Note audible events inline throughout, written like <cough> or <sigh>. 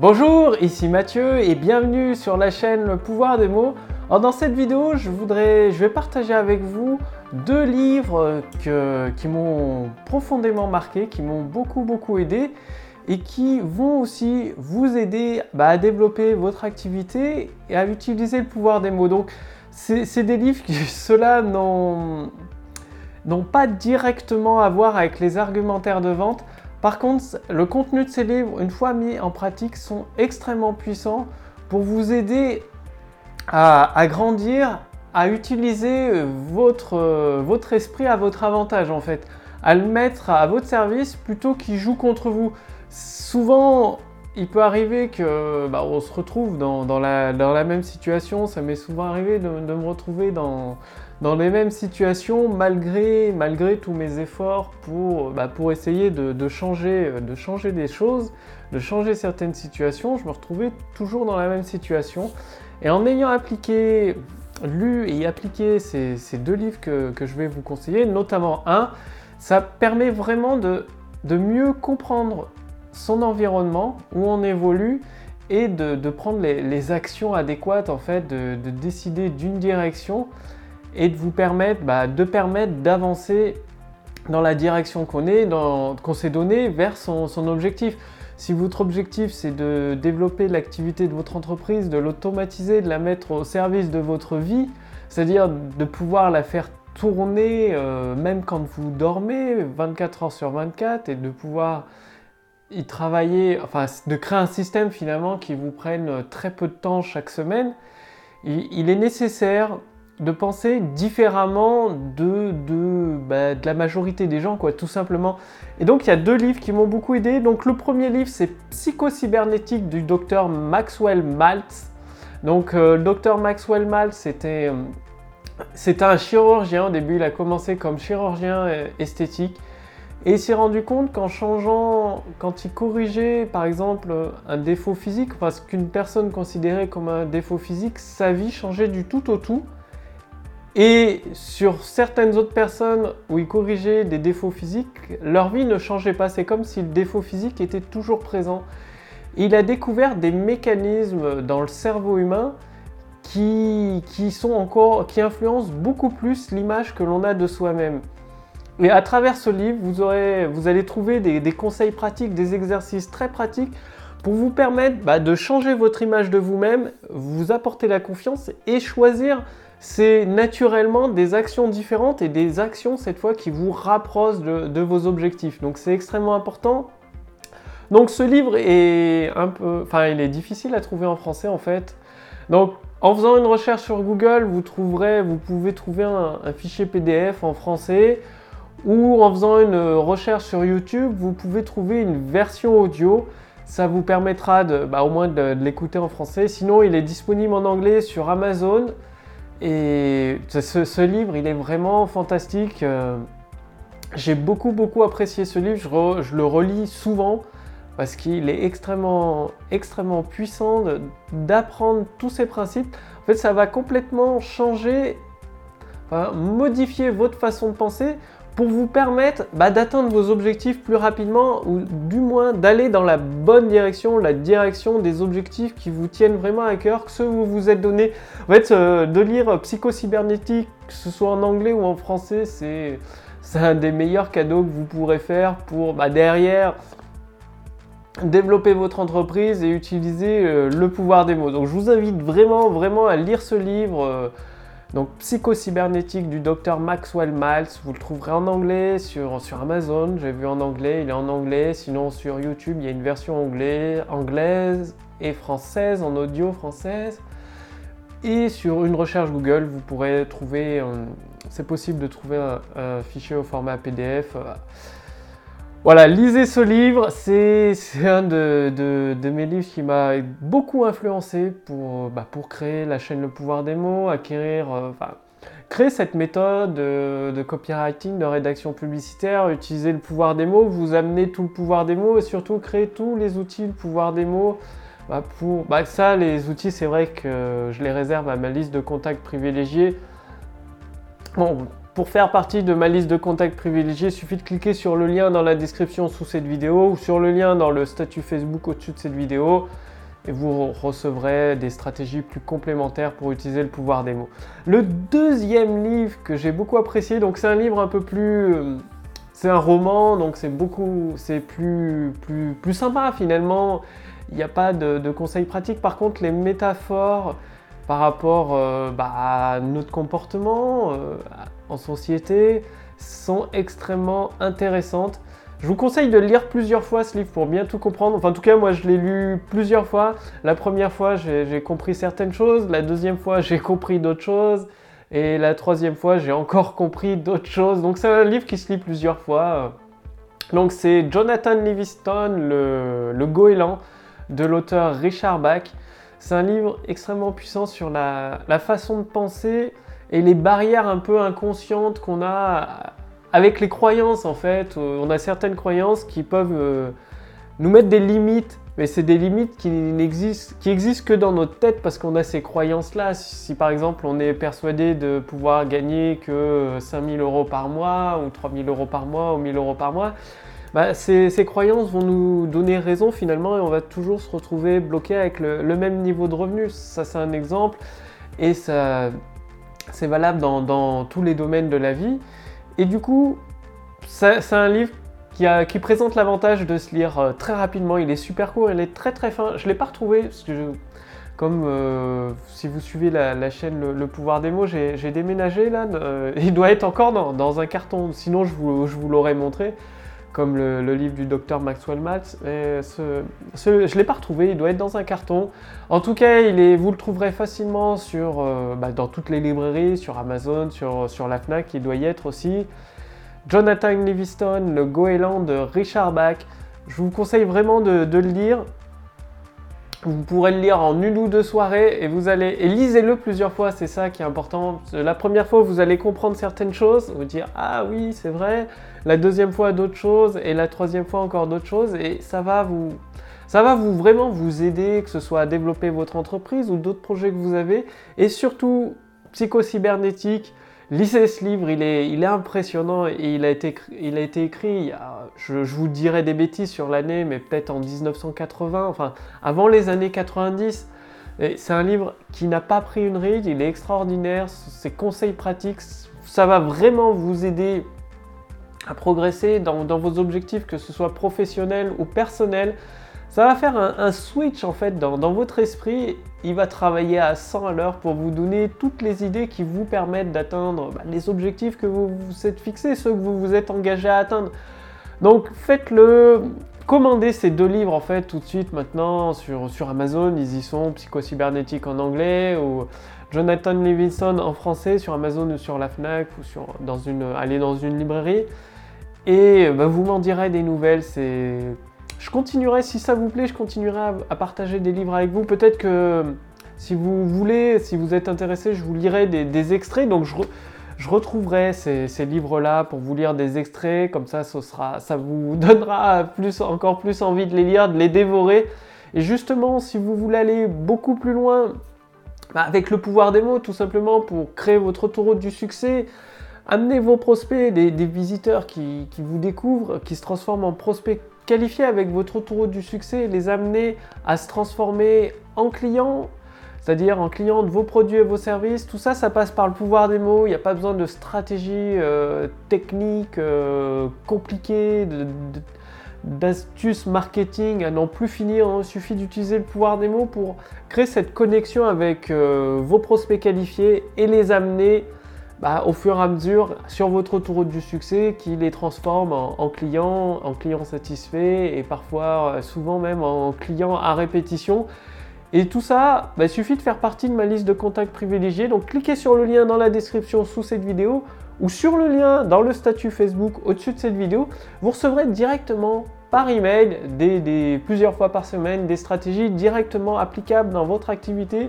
Bonjour, ici Mathieu et bienvenue sur la chaîne Le pouvoir des mots. Dans cette vidéo, je, voudrais, vais partager avec vous deux livres qui m'ont profondément marqué, qui m'ont beaucoup beaucoup aidé et qui vont aussi vous aider bah, à développer votre activité et à utiliser le pouvoir des mots. Donc c'est des livres qui, <laughs> ceux-là, n'ont pas directement à voir avec les argumentaires de vente, par contre, le contenu de ces livres, une fois mis en pratique, sont extrêmement puissants pour vous aider à, grandir, à utiliser votre, votre esprit à votre avantage en fait, à le mettre à votre service plutôt qu'il joue contre vous. Souvent, il peut arriver que bah, se retrouve dans, la, même situation. Ça m'est souvent arrivé de, me retrouver dans, les mêmes situations malgré, tous mes efforts pour, bah, essayer de, changer, de changer des choses, de changer certaines situations. Je me retrouvais toujours dans la même situation. Et en ayant appliqué, lu et appliqué ces, deux livres que, je vais vous conseiller, notamment un, ça permet vraiment de mieux comprendre son environnement, où on évolue, et de, prendre les, actions adéquates, en fait, de, décider d'une direction et de vous permettre, bah, de permettre d'avancer dans la direction qu'on est, qu'on s'est donné vers son, objectif. Si votre objectif c'est de développer l'activité de votre entreprise, de l'automatiser, de la mettre au service de votre vie, c'est-à-dire de pouvoir la faire tourner euh, même quand vous dormez 24 heures sur 24 et de pouvoir y travailler, enfin de créer un système finalement qui vous prenne très peu de temps chaque semaine, il, est nécessaire de penser différemment de, de, bah, de, la majorité des gens, quoi, tout simplement. Et donc, il y a deux livres qui m'ont beaucoup aidé. Donc, le premier livre, c'est Psychocybernétique du docteur Maxwell Maltz. Donc, euh, le docteur Maxwell Maltz, c'était, euh, c'était un chirurgien. Au début, il a commencé comme chirurgien esthétique. Et il s'est rendu compte qu'en changeant, quand il corrigeait par exemple un défaut physique, parce qu'une personne considérait comme un défaut physique, sa vie changeait du tout au tout. Et sur certaines autres personnes où il corrigeait des défauts physiques, leur vie ne changeait pas. C'est comme si le défaut physique était toujours présent. Il a découvert des mécanismes dans le cerveau humain qui, qui sont encore, qui influencent beaucoup plus l'image que l'on a de soi-même. Et à travers ce livre, vous, aurez, vous allez trouver des, conseils pratiques, des exercices très pratiques pour vous permettre bah, de changer votre image de vous-même, vous apporter la confiance et choisir c'est naturellement des actions différentes et des actions cette fois qui vous rapprochent de, vos objectifs. Donc c'est extrêmement important. Donc ce livre est un peu, enfin il est difficile à trouver en français en fait. Donc en faisant une recherche sur Google, vous trouverez, vous pouvez trouver un fichier PDF en français ou en faisant une recherche sur YouTube, vous pouvez trouver une version audio. Ça vous permettra bah, au moins de, l'écouter en français. Sinon, il est disponible en anglais sur Amazon. Et ce, livre, il est vraiment fantastique. Euh, j'ai beaucoup, beaucoup apprécié ce livre. Je, le relis souvent parce qu'il est extrêmement, extrêmement puissant d'apprendre tous ces principes. En fait, ça va complètement changer, modifier votre façon de penser pour vous permettre bah, d'atteindre vos objectifs plus rapidement ou du moins d'aller dans la bonne direction, la direction des objectifs qui vous tiennent vraiment à cœur, que ceux que vous vous êtes donné. En fait, euh, de lire psychocybernétique, que ce soit en anglais ou en français, c'est un des meilleurs cadeaux que vous pourrez faire pour bah, derrière développer votre entreprise et utiliser euh, le pouvoir des mots. Donc je vous invite vraiment, vraiment à lire ce livre. Euh, donc Psychocybernétique du docteur Maxwell Maltz, vous le trouverez en anglais sur, Amazon, j'ai vu en anglais, il est en anglais, sinon sur YouTube il y a une version anglais, anglaise et française, en audio française. Et sur une recherche Google, vous pourrez trouver, euh, c'est possible de trouver un, fichier au format PDF. Voilà, lisez ce livre, c'est un de, mes livres qui m'a beaucoup influencé pour, bah, pour créer la chaîne Le Pouvoir des mots, acquérir, euh, enfin, créer cette méthode de, copywriting, de rédaction publicitaire, utiliser le pouvoir des mots, vous amener tout le pouvoir des mots et surtout créer tous les outils, le pouvoir des mots. Bah, pour, bah, ça, les outils, c'est vrai que je les réserve à ma liste de contacts privilégiés. Bon, pour faire partie de ma liste de contacts privilégiés, il suffit de cliquer sur le lien dans la description sous cette vidéo ou sur le lien dans le statut Facebook au-dessus de cette vidéo et vous recevrez des stratégies plus complémentaires pour utiliser le pouvoir des mots. Le deuxième livre que j'ai beaucoup apprécié, donc c'est un livre un peu plus... Euh, c'est un roman, donc c'est beaucoup... c'est plus, plus, plus sympa finalement. Il n'y a pas de, conseils pratiques. Par contre, les métaphores par rapport euh, bah, à notre comportement euh, société sont extrêmement intéressantes. Je vous conseille de lire plusieurs fois ce livre pour bien tout comprendre. Enfin, en tout cas, moi, je l'ai lu plusieurs fois. La première fois, j'ai compris certaines choses. La deuxième fois, <laughs> j'ai compris d'autres choses. Et la troisième fois, j'ai encore compris d'autres choses. Donc, c'est un livre qui se lit plusieurs fois. Donc, c'est Jonathan Livingston, le, goéland de l'auteur Richard Bach. C'est un livre extrêmement puissant sur la, façon de penser et les barrières un peu inconscientes qu'on a avec les croyances en fait, euh, on a certaines croyances qui peuvent euh, nous mettre des limites, mais c'est des limites qui n'existent, qui existent que dans notre tête parce qu'on a ces croyances-là. Si, par exemple on est persuadé de pouvoir gagner que 5000 euros par mois ou 3000 euros par mois ou 1000 euros par mois, bah, ces, croyances vont nous donner raison finalement et on va toujours se retrouver bloqué avec le, même niveau de revenu. Ça c'est un exemple et ça c'est valable dans tous les domaines de la vie. Et du coup, c'est un livre qui, présente l'avantage de se lire euh, très rapidement. Il est super court, il est très très fin. Je ne l'ai pas retrouvé, comme euh, si vous suivez la, chaîne le, pouvoir des mots, j'ai déménagé là. Euh, il doit être encore dans, un carton, sinon je vous, l'aurais montré, comme le, livre du docteur Maxwell Maltz. je ne l'ai pas retrouvé, il doit être dans un carton. En tout cas, vous le trouverez facilement sur, bah, dans toutes les librairies, sur Amazon, sur, sur la FNAC, il doit y être aussi. Jonathan Livingston, Le Goéland de Richard Bach. Je vous conseille vraiment de, le lire. Vous pourrez le lire en une ou deux soirées et vous allez et lisez-le plusieurs fois, c'est ça qui est important. La première fois, vous allez comprendre certaines choses, vous dire ah oui, c'est vrai. La deuxième fois, d'autres choses et la troisième fois encore d'autres choses et ça va vous ça va vous vraiment vous aider que ce soit à développer votre entreprise ou d'autres projets que vous avez et surtout psychocybernétique Lisez ce livre, il est, impressionnant et il a été, il a été écrit, je, vous dirais des bêtises sur l'année, mais peut-être en 1980, enfin avant les années 90. C'est un livre qui n'a pas pris une ride, il est extraordinaire, ses conseils pratiques, ça va vraiment vous aider à progresser dans vos objectifs, que ce soit professionnel ou personnel. Ça va faire un, switch en fait dans, votre esprit. Il va travailler à 100 à l'heure pour vous donner toutes les idées qui vous permettent d'atteindre bah, les objectifs que vous vous êtes fixés, ceux que vous vous êtes engagé à atteindre. Donc faites-le, commandez ces deux livres en fait tout de suite maintenant sur, Amazon. Ils y sont, Psychocybernétique en anglais ou Jonathan Livingston en français sur Amazon ou sur la Fnac ou sur, dans une, allez dans une librairie. Et bah, vous m'en direz des nouvelles. C'est je continuerai, si ça vous plaît, je continuerai à, partager des livres avec vous. Peut-être que si vous voulez, si vous êtes intéressé, je vous lirai des, extraits. Donc je, retrouverai ces, livres-là pour vous lire des extraits. Comme ça, ça vous <laughs> donnera plus, encore plus envie de les lire, de les dévorer. Et justement, si vous voulez aller beaucoup plus loin, bah, avec le pouvoir des mots, tout simplement pour créer votre autoroute du succès, amenez vos prospects, des, visiteurs qui, qui, vous découvrent, qui se transforment en prospects qualifier avec votre autoroute du succès les amener à se transformer en clients, c'est-à-dire en clients de vos produits et vos services. Tout ça, ça passe par le pouvoir des mots. Il n'y a pas besoin de stratégies euh, techniques euh, compliquées, d'astuces marketing à n'en plus finir. Il suffit d'utiliser le pouvoir des mots pour créer cette connexion avec euh, vos prospects qualifiés et les amener bah, au fur et à mesure sur votre autoroute du succès qui les transforme en, clients, en clients satisfaits et parfois euh, souvent même en clients à répétition. Et tout ça, bah, suffit de faire partie de ma liste de contacts privilégiés. Donc cliquez sur le lien dans la description sous cette vidéo ou sur le lien dans le statut Facebook au-dessus de cette vidéo. Vous recevrez directement par email plusieurs fois par semaine des stratégies directement applicables dans votre activité.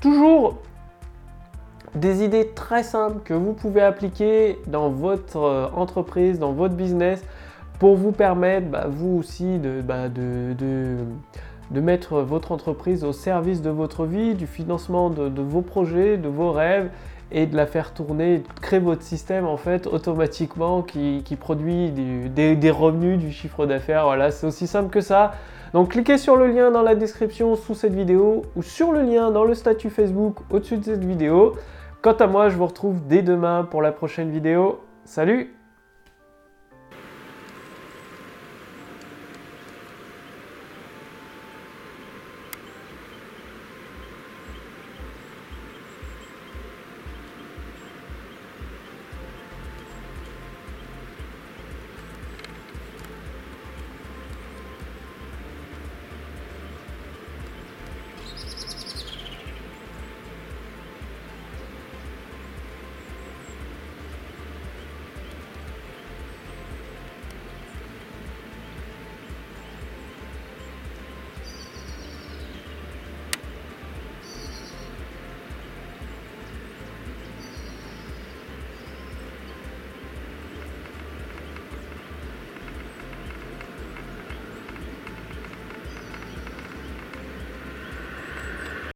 Toujours des idées très simples que vous pouvez appliquer dans votre euh, entreprise, dans votre business, pour vous permettre, bah, vous aussi, de, bah, de, de mettre votre entreprise au service de votre vie, du financement de, vos projets, de vos rêves et de la faire tourner, de créer votre système en fait automatiquement qui, produit des, des, revenus, du chiffre d'affaires. Voilà, c'est aussi simple que ça. Donc cliquez sur le lien dans la description sous cette vidéo ou sur le lien dans le statut Facebook au-dessus de cette vidéo. Quant à moi, je vous retrouve dès demain pour la prochaine vidéo. Salut